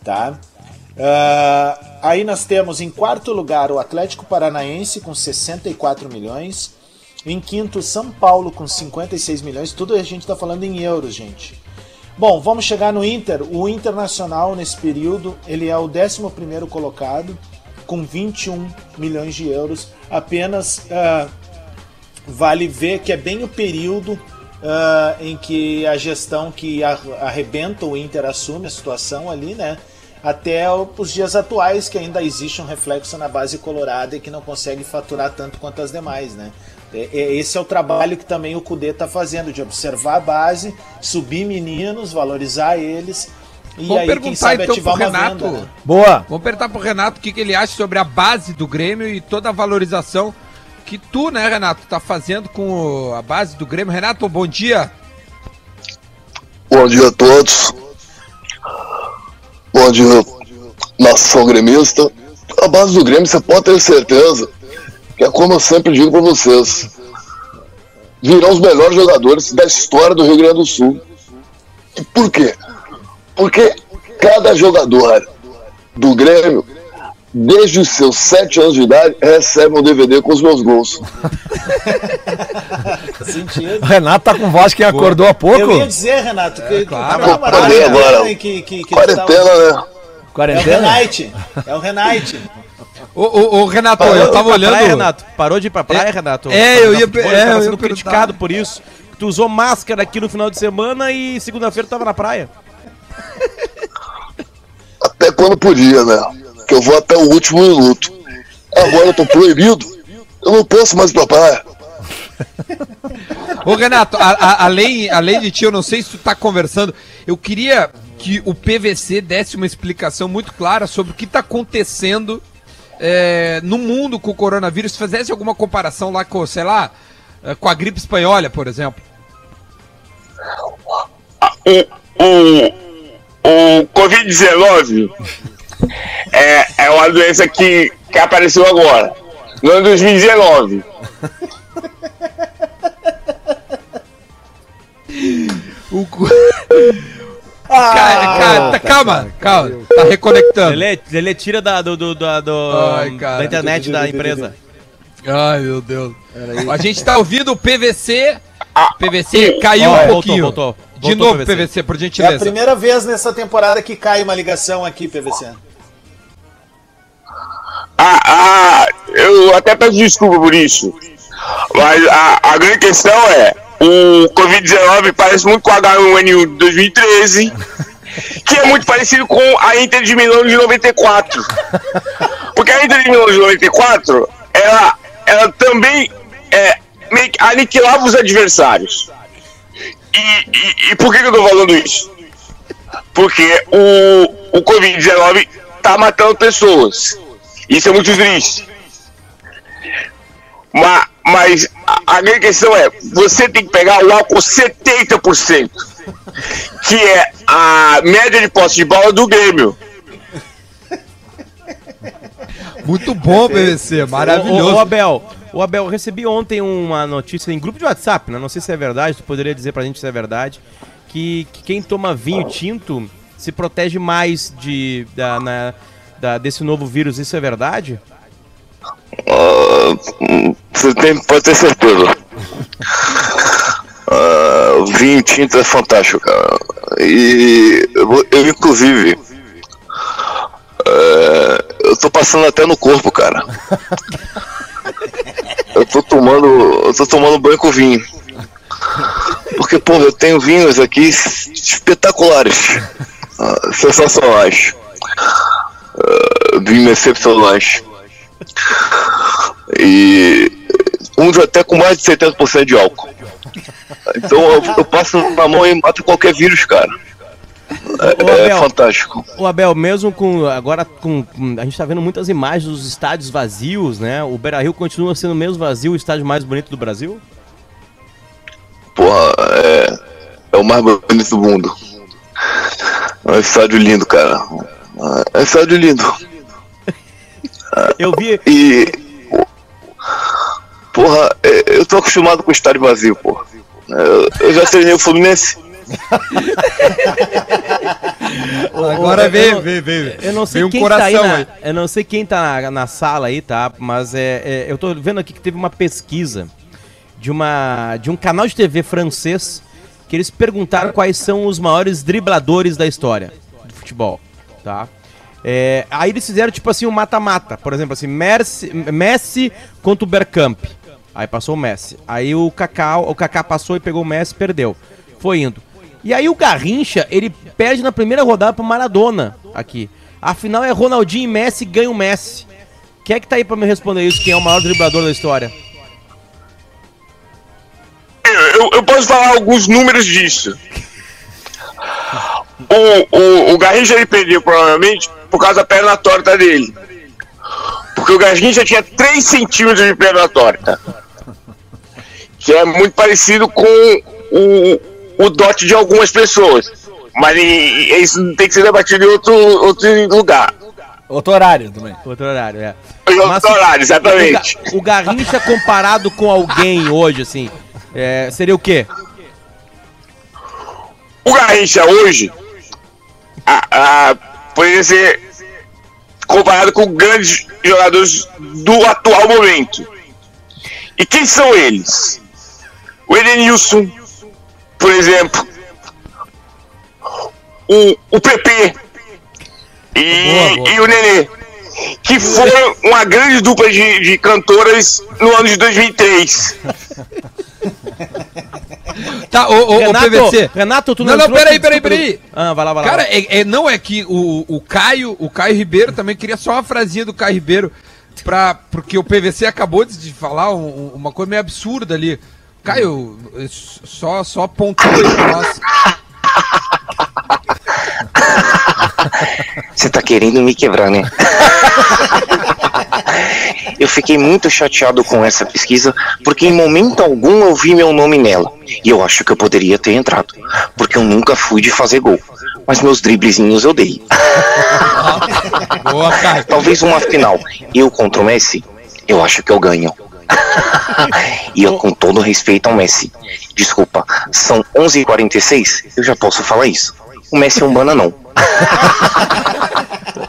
tá? Uh, aí nós temos em quarto lugar o Atlético Paranaense com 64 milhões. Em quinto, São Paulo com 56 milhões. Tudo a gente está falando em euros, gente. Bom, vamos chegar no Inter. O Internacional, nesse período, ele é o 11 colocado, com 21 milhões de euros. Apenas uh, vale ver que é bem o período uh, em que a gestão que arrebenta o Inter assume a situação ali, né? Até os dias atuais, que ainda existe um reflexo na base colorada e que não consegue faturar tanto quanto as demais, né? É, é, esse é o trabalho que também o Cudê está fazendo, de observar a base, subir meninos, valorizar eles. E Vamos aí, perguntar sabe, então pro Renato. Venda, né? Boa. Vamos perguntar pro Renato o que, que ele acha sobre a base do Grêmio e toda a valorização que tu, né, Renato, tá fazendo com a base do Grêmio. Renato, bom dia. Bom dia a todos. Bom dia, nação gremista. A base do Grêmio, você pode ter certeza que é como eu sempre digo para vocês, virão os melhores jogadores da história do Rio Grande do Sul. E por quê? Porque cada jogador do Grêmio, desde os seus sete anos de idade, recebe um DVD com os meus gols. Sentido. Renato tá com voz que acordou há pouco. Eu ia dizer, Renato, que é, claro. agora. Que, que, que Quarentena, tava... né? Quarentena? É o Renate. É o Renate. Ô, ô, ô, Renato, Parou eu tava olhando. Praia, Renato? Parou de ir pra praia, é, Renato? É, eu ia. Futebol, é, tava sendo criticado por isso. Tu usou máscara aqui no final de semana e segunda-feira tava na praia. Até quando podia, né? Que eu vou até o último minuto. Agora eu tô proibido. Eu não posso mais ir pra praia. Ô Renato, a, a, além, além de ti, eu não sei se tu tá conversando. Eu queria que o PVC desse uma explicação muito clara sobre o que tá acontecendo é, no mundo com o coronavírus, se fizesse alguma comparação lá com, sei lá, é, com a gripe espanhola, por exemplo? O, o, o Covid-19 é, é uma doença que, que apareceu agora, no ano 2019. o, cara, cara, tá, calma, calma, tá reconectando. Lelê tira da, do, do, do, do Ai, da internet da empresa. Ai, meu Deus. A gente tá ouvindo o PVC. PVC caiu um pouquinho. Voltou, voltou. De novo, PVC. PVC, por gentileza. É a primeira vez nessa temporada que cai uma ligação aqui, PVC. Ah, ah, eu até peço desculpa por isso. Mas a, a grande questão é: o Covid-19 parece muito com a H1N1 de 2013, que é muito parecido com a Inter de Milão de 94. Porque a Inter de Milão de 94, ela, ela também é, meio que aniquilava os adversários. E, e, e por que, que eu tô falando isso? Porque o, o Covid-19 tá matando pessoas. Isso é muito triste. Mas, mas a, minha questão é, você tem que pegar o álcool 70%, que é a média de posse de bola do Grêmio. Muito bom, PVC, maravilhoso. O, o, o, Abel, o Abel, eu recebi ontem uma notícia em grupo de WhatsApp, né? não sei se é verdade, tu poderia dizer pra gente se é verdade, que, que quem toma vinho tinto se protege mais de, da, na, da, desse novo vírus, isso é verdade? Uh, você tem, pode ter certeza. Uh, vinho tinto é fantástico, cara. E eu, eu inclusive, uh, eu tô passando até no corpo, cara. Eu tô tomando, eu tô tomando banho com vinho. Porque, pô, eu tenho vinhos aqui espetaculares, uh, sensacionais, uh, vinhos excepcionais. E uns até com mais de 70% de álcool. Então eu, eu, passo na mão e mato qualquer vírus, cara. É, Abel, é fantástico. O Abel, mesmo com. Agora com, A gente tá vendo muitas imagens dos estádios vazios, né? O Beira Rio continua sendo mesmo vazio o estádio mais bonito do Brasil? Porra, é. É o mais bonito do mundo. É um estádio lindo, cara. É um estádio lindo. Eu vi. E. Porra, é, eu tô acostumado com o estádio vazio, porra. Eu, eu já treinei o Fluminense. Agora vem, vem, vem. Eu não sei Vem um quem tá aí, coração na, aí. Eu não sei quem tá na, na sala aí, tá? Mas é, é, eu tô vendo aqui que teve uma pesquisa de, uma, de um canal de TV francês que eles perguntaram quais são os maiores dribladores da história do futebol, tá? É, aí eles fizeram tipo assim um mata-mata, por exemplo assim, Messi, Messi contra o Bergkamp. Aí passou o Messi. Aí o Kaká, o Kaká passou e pegou o Messi, perdeu. Foi indo. E aí o Garrincha, ele perde na primeira rodada pro Maradona aqui. Afinal é Ronaldinho e Messi ganha o Messi. Quem é que tá aí pra me responder isso? Quem é o maior driblador da história? Eu, eu posso falar alguns números disso. O, o, o Garrincha ele perdeu provavelmente por causa da perna torta dele. Porque o Garrincha tinha 3 centímetros de perna torta. Que é muito parecido com o, o dote de algumas pessoas. Mas e- isso tem que ser debatido em outro, outro lugar. Outro horário também. Outro horário, é. Outro Mas, horário, O, exatamente. Ga- o Garrincha comparado com alguém hoje, assim, é, seria o quê? O Garrincha hoje a, a, poderia ser comparado com grandes jogadores do atual momento. E quem são eles? O Edenilson, por exemplo. O, o PP e, Boa, boa. e o Nenê. Que foram uma grande dupla de, de cantoras no ano de 2003. Tá, ô, ô, ô Renato, PVC. Renato, tu Não, não, trouxe peraí, peraí, peraí. Ah, vai lá, vai lá. Cara, é, é- não é que o, o Caio, o Caio Ribeiro também queria só uma frasinha do Caio Ribeiro pra, porque o PVC acabou de falar um- um- uma coisa meio absurda ali. Caio, só só pontua aí pra nós. Você tá querendo me quebrar, né? Eu fiquei muito chateado com essa pesquisa, porque em momento algum eu vi meu nome nela. E eu acho que eu poderia ter entrado, porque eu nunca fui de fazer gol. Mas meus driblezinhos eu dei. Boa. Talvez uma final, eu contra o Messi, eu acho que eu ganho. e eu, com todo respeito ao Messi, desculpa, são 11h46, eu já posso falar isso. O Messi é um bananão.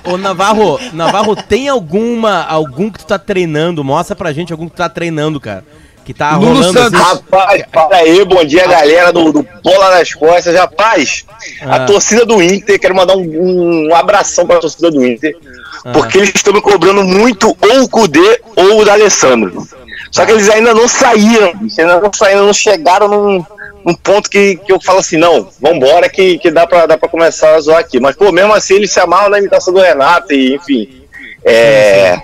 Ô Navarro, Navarro, tem alguma, algum que tu tá treinando? Mostra pra gente algum que tu tá treinando, cara. Que tá Lulu rolando Santos. assim. Rapaz, para aí, bom dia galera do, do Bola nas Costas. Rapaz, Ah. a torcida do Inter, quero mandar um, um abração pra torcida do Inter, Ah. porque eles estão me cobrando muito ou o Kudê ou o D'Alessandro. Só que eles ainda não saíram, eles ainda não saíram, não chegaram num, num ponto que, que eu falo assim, não, vambora que, que dá, pra, dá pra começar a zoar aqui. Mas, pô, mesmo assim eles se amarram na imitação do Renato e, enfim, é...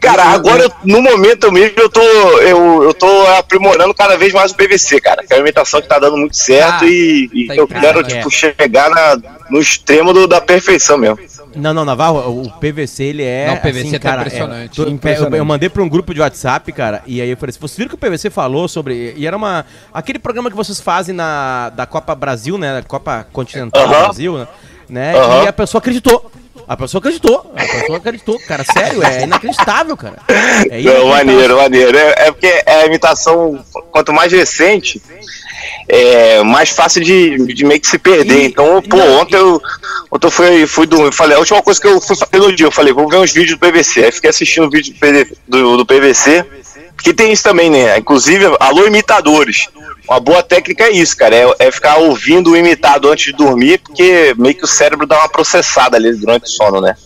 Cara, agora, eu- no momento mesmo, eu tô, eu, eu tô aprimorando cada vez mais o PVC, cara. Que é uma imitação que tá dando muito certo Ah, e, e tá eu em quero, casa, tipo, chegar na, no extremo do- da perfeição mesmo. Não, não, Navarro, o PVC ele é. Não, o PVC assim, tá cara, impressionante. é- tu- Impressionante. Eu, eu mandei pra um grupo de WhatsApp, cara, e aí eu falei assim: vocês viram que o PVC falou sobre. E era uma. Aquele programa que vocês fazem na, da Copa Brasil, né? Da Copa Continental do Aham. Brasil, né? né? Aham. E a pessoa acreditou. A pessoa acreditou. A pessoa acreditou. Cara, sério, é inacreditável, cara. É Não, maneiro, maneiro. É, é porque é a imitação, quanto mais recente, é mais fácil de, de meio que se perder. E- então, pô, não, ontem eu, ontem eu fui, fui do. Eu falei, a última coisa que eu fui fazer no dia, eu falei, vou ver uns vídeos do PVC. Aí fiquei assistindo o vídeo do, do, PVC. Porque tem isso também, né? Inclusive, alô, imitadores. Uma boa técnica é isso, cara. É, é ficar ouvindo o imitado antes de dormir, porque meio que o cérebro dá uma processada ali durante o sono, né?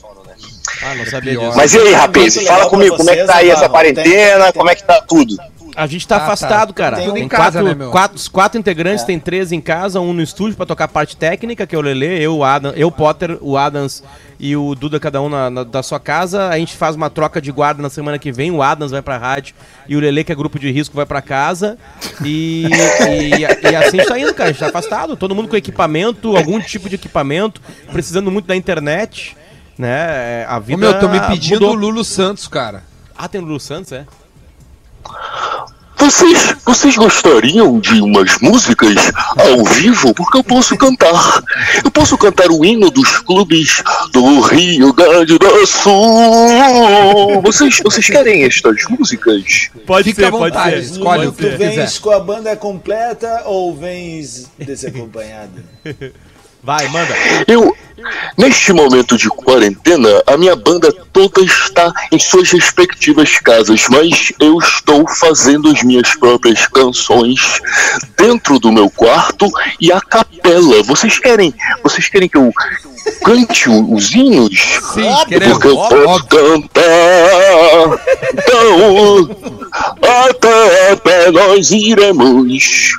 Ah, não sabia Pior. disso. Mas e aí, rapaz? Fala comigo, como é que tá aí essa quarentena? Como é que tá tudo? A gente tá Ah, tá. afastado, cara. Tem um Tem, em casa, quatro, né, meu? quatro, quatro integrantes, tem três em casa, um no estúdio pra tocar a parte técnica, que é o Lele, eu, o Adam, eu, Potter, o Adams e o Duda, cada um na, na- da sua casa. A gente faz uma troca de guarda na semana que vem. O Adams vai pra rádio e o Lele, que é grupo de risco, vai pra casa. E, e, e assim está indo, cara. A gente tá afastado. Todo mundo com equipamento, algum tipo de equipamento, precisando muito da internet. Né? É, A Ô, vida. meu, tô me pedindo o mudou. Lulu Santos, cara. Ah, tem o Lulu Santos, é? Vocês, vocês gostariam de umas músicas ao vivo? Porque eu posso cantar. Eu posso cantar o hino dos clubes do Rio Grande do Sul. Vocês, vocês querem estas músicas? Pode Fica à vontade, escolhe o tu que vens quiser. com a banda completa ou vens desacompanhado? Vai, manda. Eu, neste momento de quarentena, a minha banda toda está em suas respectivas casas, mas eu estou fazendo as minhas próprias canções dentro do meu quarto e a capela. Vocês querem, vocês querem que eu cante os hinos? Sim, queremos. Porque eu posso cantar. Então, até a pé nós iremos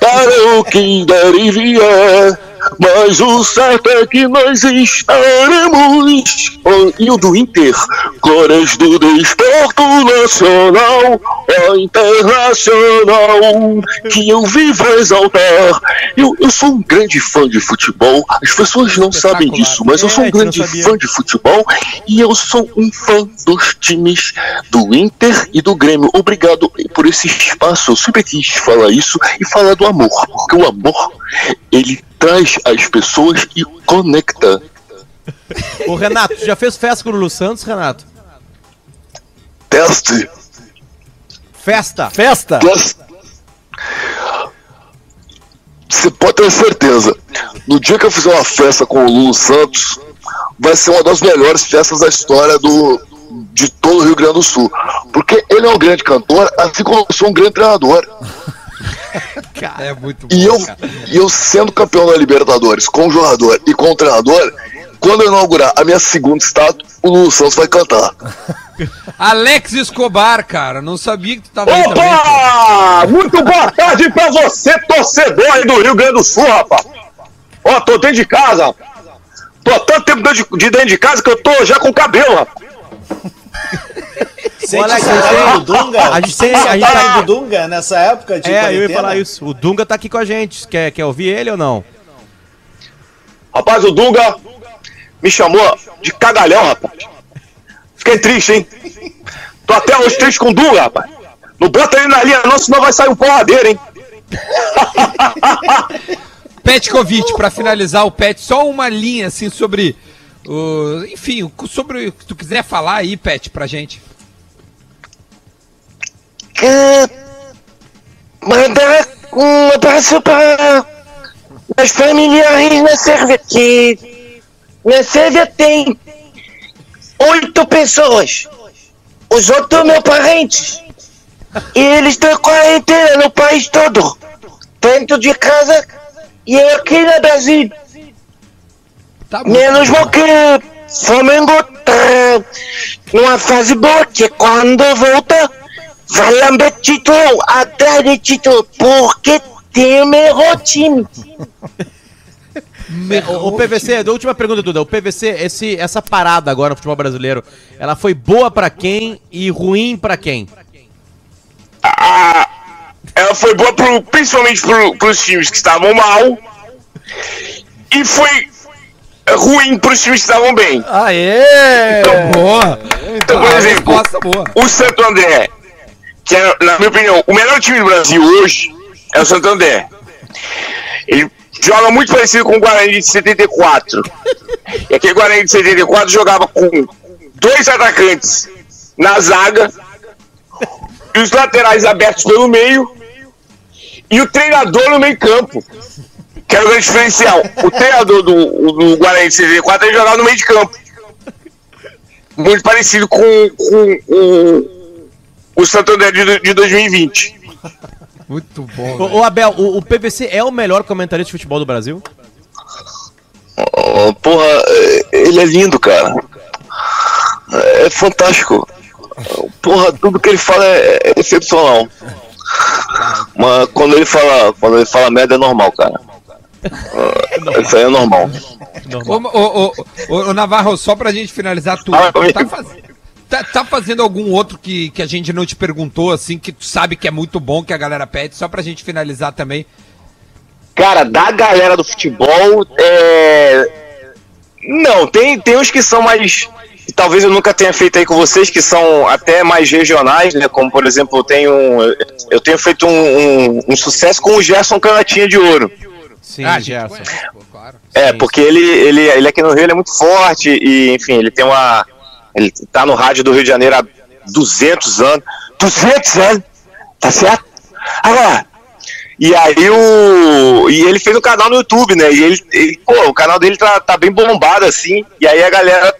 para o que der e vier. Mas o certo é que nós estaremos. Oh, e o do Inter, glórias do desporto nacional, ó internacional, que eu vivo exaltar. Eu, eu sou um grande fã de futebol, as pessoas não sabem disso, mas eu sou É, um não grande fã de futebol e eu sou um fã dos times do Inter e do Grêmio. Obrigado por esse espaço. Eu sempre quis falar isso e falar do amor, porque o amor ele traz as pessoas e conecta. Ô, Renato, já fez festa com o Lulu Santos, Renato? Teste, Festa. Festa! teste. Você pode ter certeza. No dia que eu fizer uma festa com o Lulu Santos, vai ser uma das melhores festas da história do de todo o Rio Grande do Sul. Porque ele é um grande cantor, assim como eu sou um grande treinador. É muito bom. E eu, cara. e eu sendo campeão da Libertadores com o jogador e com o treinador, quando eu inaugurar a minha segunda estátua, o Lulu Santos vai cantar. Alex Escobar, cara, não sabia que tu tava aí também. cara. Opa! Muito boa tarde pra você, torcedor aí do Rio Grande do Sul, rapaz. Ó, tô dentro de casa, rapaz. Tô há tanto tempo dentro de, de dentro de casa que eu tô já com cabelo, rapaz. Sente Alex, saudade a gente do Dunga? a gente tem- a gente tá- do Dunga nessa época de É, eu ia quarentena? falar isso. O Dunga tá aqui com a gente. Quer, quer ouvir ele ou não? Rapaz, o Dunga me chamou de cagalhão, rapaz. Fiquei triste, hein? Tô até hoje triste com o Dunga, rapaz. Não bota ele na linha não, senão vai sair um porradeiro, hein? Petkovic, pra finalizar o Pet, só uma linha assim sobre. o- enfim, o- sobre o que tu quiser falar aí, Pet, pra gente. Quer mandar um abraço para as familiares na Sérvia, que na Sérvia tem oito pessoas. Os outros meus parentes. E eles estão em quarentena no país todo. Dentro de casa e eu aqui no Brasil. Tá bom. Menos porque Flamengo tá numa fase boa, que quando volta vai lamber título atrás de título, porque tem o time. É, o, o PVC, a última pergunta, Duda. O PVC, esse, essa parada agora no futebol brasileiro, ela foi boa pra quem e ruim pra quem? a- ela foi boa pro, principalmente pro, pros times que estavam mal e foi ruim pros times que estavam bem. Aê! Boa! Então, por Ah, exemplo, resposta boa. o Santo André, que é, na minha opinião, o melhor time do Brasil hoje é o Santo André. Ele joga muito parecido com o Guarani de 74. E aquele Guarani de 74 jogava com dois atacantes na zaga e os laterais abertos pelo meio e o treinador no meio campo. Que era o grande diferencial. O treinador do, do Guarani de 74 ele jogava no meio de campo. Muito parecido com, com o, o Santander de, de 2020. Muito bom. Ô, ô, Abel, o, o PVC é o melhor comentarista de futebol do Brasil? Oh, porra, é- ele é lindo, cara. É fantástico. Porra, tudo que ele fala é, é excepcional. Mas quando ele fala, quando ele fala merda é normal, cara. Ah, Isso aí é normal. Ô, ô, ô, ô, ô, Navarro, só pra gente finalizar, tu Ah, tá, faz- tá- tá fazendo algum outro que, que a gente não te perguntou, assim, que tu sabe que é muito bom, que a galera pede, só pra gente finalizar também. Cara, da galera do futebol, é... Não, tem, tem uns que são mais. Talvez eu nunca tenha feito aí com vocês, que são até mais regionais, né? Como, por exemplo, eu tenho, eu tenho feito um, um- um sucesso com o Gerson Canatinha de Ouro. Sim, Ah, Gerson. conhece, pô, claro. É, Sim, porque ele, ele, ele aqui no Rio ele é muito forte e, enfim, ele tem uma. Ele tá no rádio do Rio de Janeiro há 200 anos. 200 anos! Tá certo? Agora, E aí o. E ele fez um canal no YouTube, né? E ele. ele- pô, o canal dele tá, tá bem bombado, assim. E aí a galera,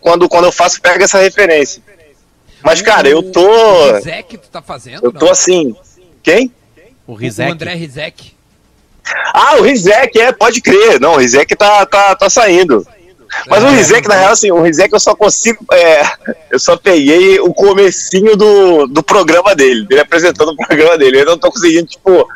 quando, quando eu faço, pega essa referência. Mas, cara, eu tô. O Rizek tu tá fazendo? Eu tô assim. Quem? O O Rizek. André Rizek. Ah, o Rizek, é, pode crer. Não, o Rizek tá, tá, tá saindo. Mas o É, Rizek, na real, assim, o Rizek eu só consigo. é, eu só peguei o comecinho do, do programa dele, dele apresentando o programa dele. Eu não tô conseguindo, tipo,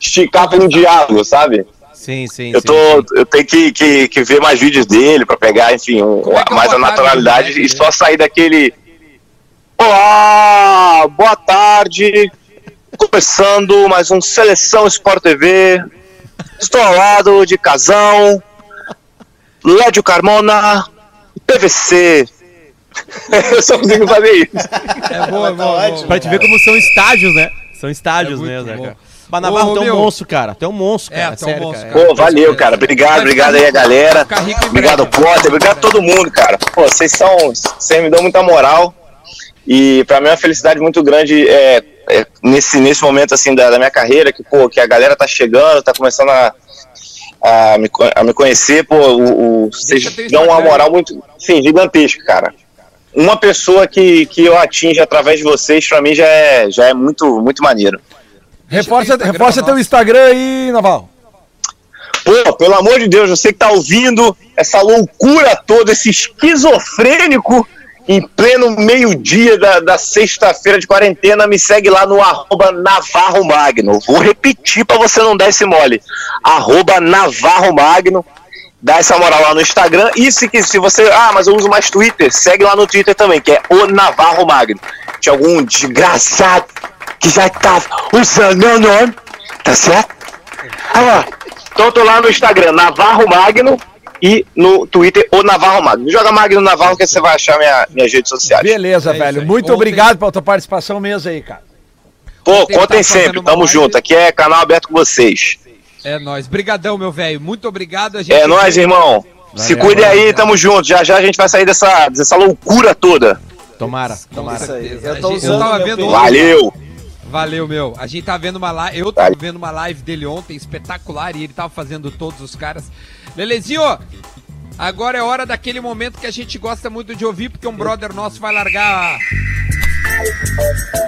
esticar um diálogo, sabe? Sim, sim, Eu, tô, sim. eu tenho que, que, que ver mais vídeos dele pra pegar, enfim, um- é é o mais a naturalidade e Rizek, só sair daquele. Olá, boa tarde. Começando mais um Seleção Sport TV. Estou ao lado de Casão, Lédio Carmona, PVC. eu só consigo fazer isso. É boa, Tá boa. Pra te ver como são estágios, né? São estágios É né, bom. cara? Mas Navarro, Ô, tu é um meu. monstro, cara. Tu é um monstro, É, cara. é um sério, monstro, cara. cara. Pô, valeu, cara. Obrigado, obrigado aí a galera. Obrigado. Potter. Obrigado a todo mundo, cara. Pô, vocês são. Vocês me dão muita moral. E pra mim é uma felicidade muito grande é, é, nesse, nesse momento assim da, da minha carreira, que, pô, que a galera tá chegando, tá começando a, a, me, a me conhecer, pô, o, o- vocês dão uma moral muito sim, gigantesca, cara. Uma pessoa que, que eu atinge através de vocês, pra mim já é, já é muito, muito maneiro. Reforça, reforça teu. Instagram aí, Naval. Pô, pelo amor de Deus, você que tá ouvindo essa loucura toda, esse esquizofrênico em pleno meio-dia da, da sexta-feira de quarentena, me segue lá no arroba Navarro Magno. Vou repetir pra você não dar esse mole. Arroba Navarro Magno. Dá essa moral lá no Instagram. E se, se você. Ah, mas eu uso mais Twitter, segue lá no Twitter também, que é o Navarro Magno. Tinha algum desgraçado que já tava usando meu nome, tá certo? Ah. Então tô lá no Instagram, Navarro Magno, e no Twitter, o Navarro Magno. Joga Magno Navarro que você vai achar minha, minhas redes sociais. Beleza, É velho. Muito Ontem- obrigado pela tua participação mesmo aí, cara. Pô, Ontem contem tá sempre, tamo live. junto. Aqui é canal aberto com vocês. É nóis. Brigadão, meu velho. Muito obrigado. A gente É nóis, irmão. Se cuidem aí, tamo junto. Já já a gente vai sair dessa, dessa loucura toda. Tomara, tomara. Eu A tô usando tava meu vendo Valeu! Valeu, meu. A gente tá vendo uma live. Eu tava Valeu. vendo uma live dele ontem, espetacular, e ele tava fazendo todos os caras. Lelezinho, agora é hora daquele momento que a gente gosta muito de ouvir, porque um brother nosso vai largar.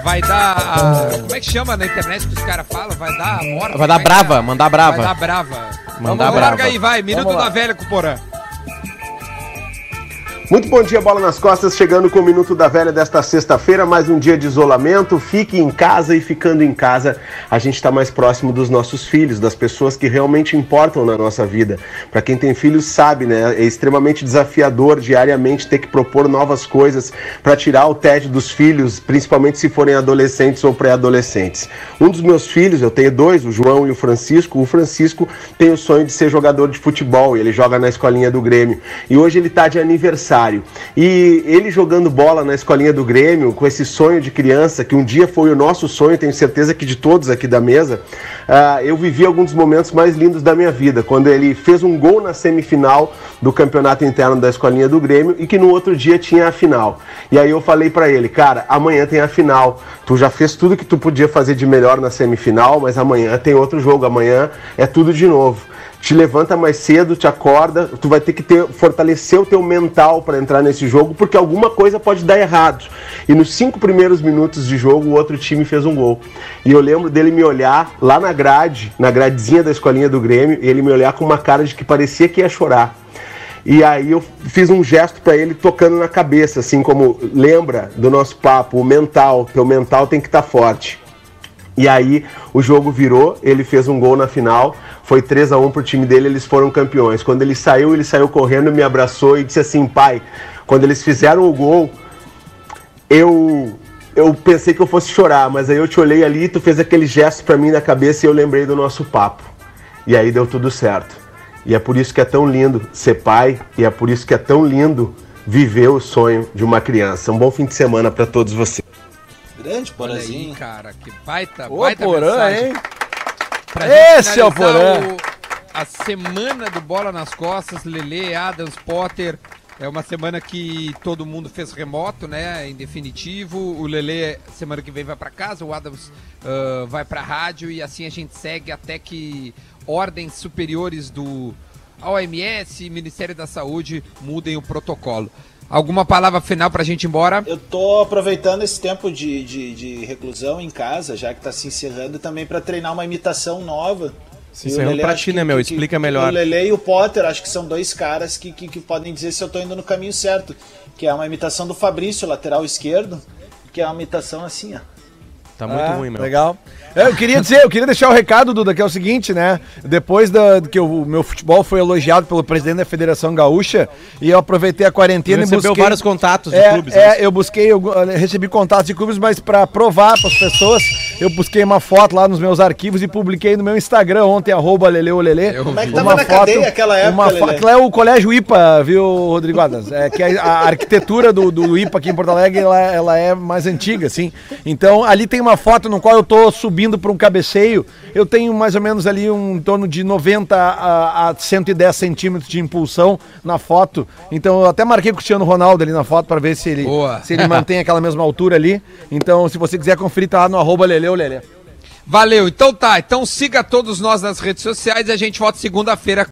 Vai dar. a- Como é que chama na internet que os caras falam? Vai dar a morte. Vai dar como é brava, é? mandar brava. Vai dar brava. Mandar Vamos, brava. Larga aí, vai. Minuto da velha com o Porã. Muito bom dia, bola nas costas, chegando com o Minuto da Velha desta sexta-feira, mais um dia de isolamento. Fique em casa e ficando em casa, a gente está mais próximo dos nossos filhos, das pessoas que realmente importam na nossa vida. Para quem tem filhos sabe, né? É extremamente desafiador diariamente ter que propor novas coisas para tirar o tédio dos filhos, principalmente se forem adolescentes ou pré-adolescentes. Um dos meus filhos, eu tenho dois, o João e o Francisco. O Francisco tem o sonho de ser jogador de futebol, e ele joga na escolinha do Grêmio. E hoje ele está de aniversário. E ele jogando bola na escolinha do Grêmio, com esse sonho de criança, que um dia foi o nosso sonho, tenho certeza que de todos aqui da mesa, ah, eu vivi alguns dos momentos mais lindos da minha vida, quando ele fez um gol na semifinal do campeonato interno da escolinha do Grêmio e que no outro dia tinha a final. E aí eu falei pra ele, cara, amanhã tem a final. Tu já fez tudo que tu podia fazer de melhor na semifinal, mas amanhã tem outro jogo, amanhã é tudo de novo te levanta mais cedo, te acorda, tu vai ter que ter, fortalecer o teu mental para entrar nesse jogo, porque alguma coisa pode dar errado. E nos cinco primeiros minutos de jogo, o outro time fez um gol. E eu lembro dele me olhar lá na grade, na gradezinha da escolinha do Grêmio, e ele me olhar com uma cara de que parecia que ia chorar. E aí eu fiz um gesto para ele tocando na cabeça, assim como lembra do nosso papo, o mental, teu mental tem que estar forte. E aí o jogo virou, ele fez um gol na final, foi 3 a 1 pro time dele, eles foram campeões. Quando ele saiu, ele saiu correndo, me abraçou e disse assim: "Pai, quando eles fizeram o gol, eu eu pensei que eu fosse chorar, mas aí eu te olhei ali, tu fez aquele gesto para mim na cabeça e eu lembrei do nosso papo. E aí deu tudo certo. E é por isso que é tão lindo ser pai e é por isso que é tão lindo viver o sonho de uma criança. Um bom fim de semana para todos vocês. Grande Olha aí, Porazinho. cara. Que baita, Ô, baita Porã, mensagem. hein? Pra Esse é o Porã. o- A semana do Bola nas Costas, Lele, Adams, Potter. É uma semana que todo mundo fez remoto, né? Em definitivo. O Lele semana que vem vai para casa, o Adams uh, vai para rádio e assim a gente segue até que ordens superiores do OMS, Ministério da Saúde mudem o protocolo. Alguma palavra final pra gente ir embora? Eu tô aproveitando esse tempo de, de, de reclusão em casa, já que tá se encerrando, também para treinar uma imitação nova. Se encerrando pra ti, né, meu? Explica melhor. O Lele e o Potter, acho que são dois caras que, que, que podem dizer se eu tô indo no caminho certo. Que é uma imitação do Fabrício, lateral esquerdo, que é uma imitação assim, ó. Tá muito Ah, ruim, meu. Legal. Eu queria dizer, eu queria deixar o recado, Duda, que é o seguinte, né? Depois da, que o meu futebol foi elogiado pelo presidente da Federação Gaúcha, e eu aproveitei a quarentena e recebeu busquei... vários contatos de é, clubes, É, né? eu busquei, eu eh, recebi contatos de clubes, mas pra provar pras pessoas, eu busquei uma foto lá nos meus arquivos e publiquei no meu Instagram ontem, arroba Leleolele. Como é que tava na cadeia aquela época, Uma Lelê? foto, aquilo é o Colégio IPA, viu, Rodrigo Adams? É que a, a arquitetura do, do IPA aqui em Porto Alegre, ela, ela é mais antiga, assim. Então, ali tem uma foto no qual eu tô subindo para um cabeceio. Eu tenho mais ou menos ali um em torno de 90 a, a 110 centímetros de impulsão na foto. Então, eu até marquei com o Cristiano Ronaldo ali na foto para ver se ele, Boa. se ele mantém aquela mesma altura ali. Então, se você quiser conferir, tá lá no arroba Leleolele. Valeu, então tá. Então siga todos nós nas redes sociais e a gente volta segunda-feira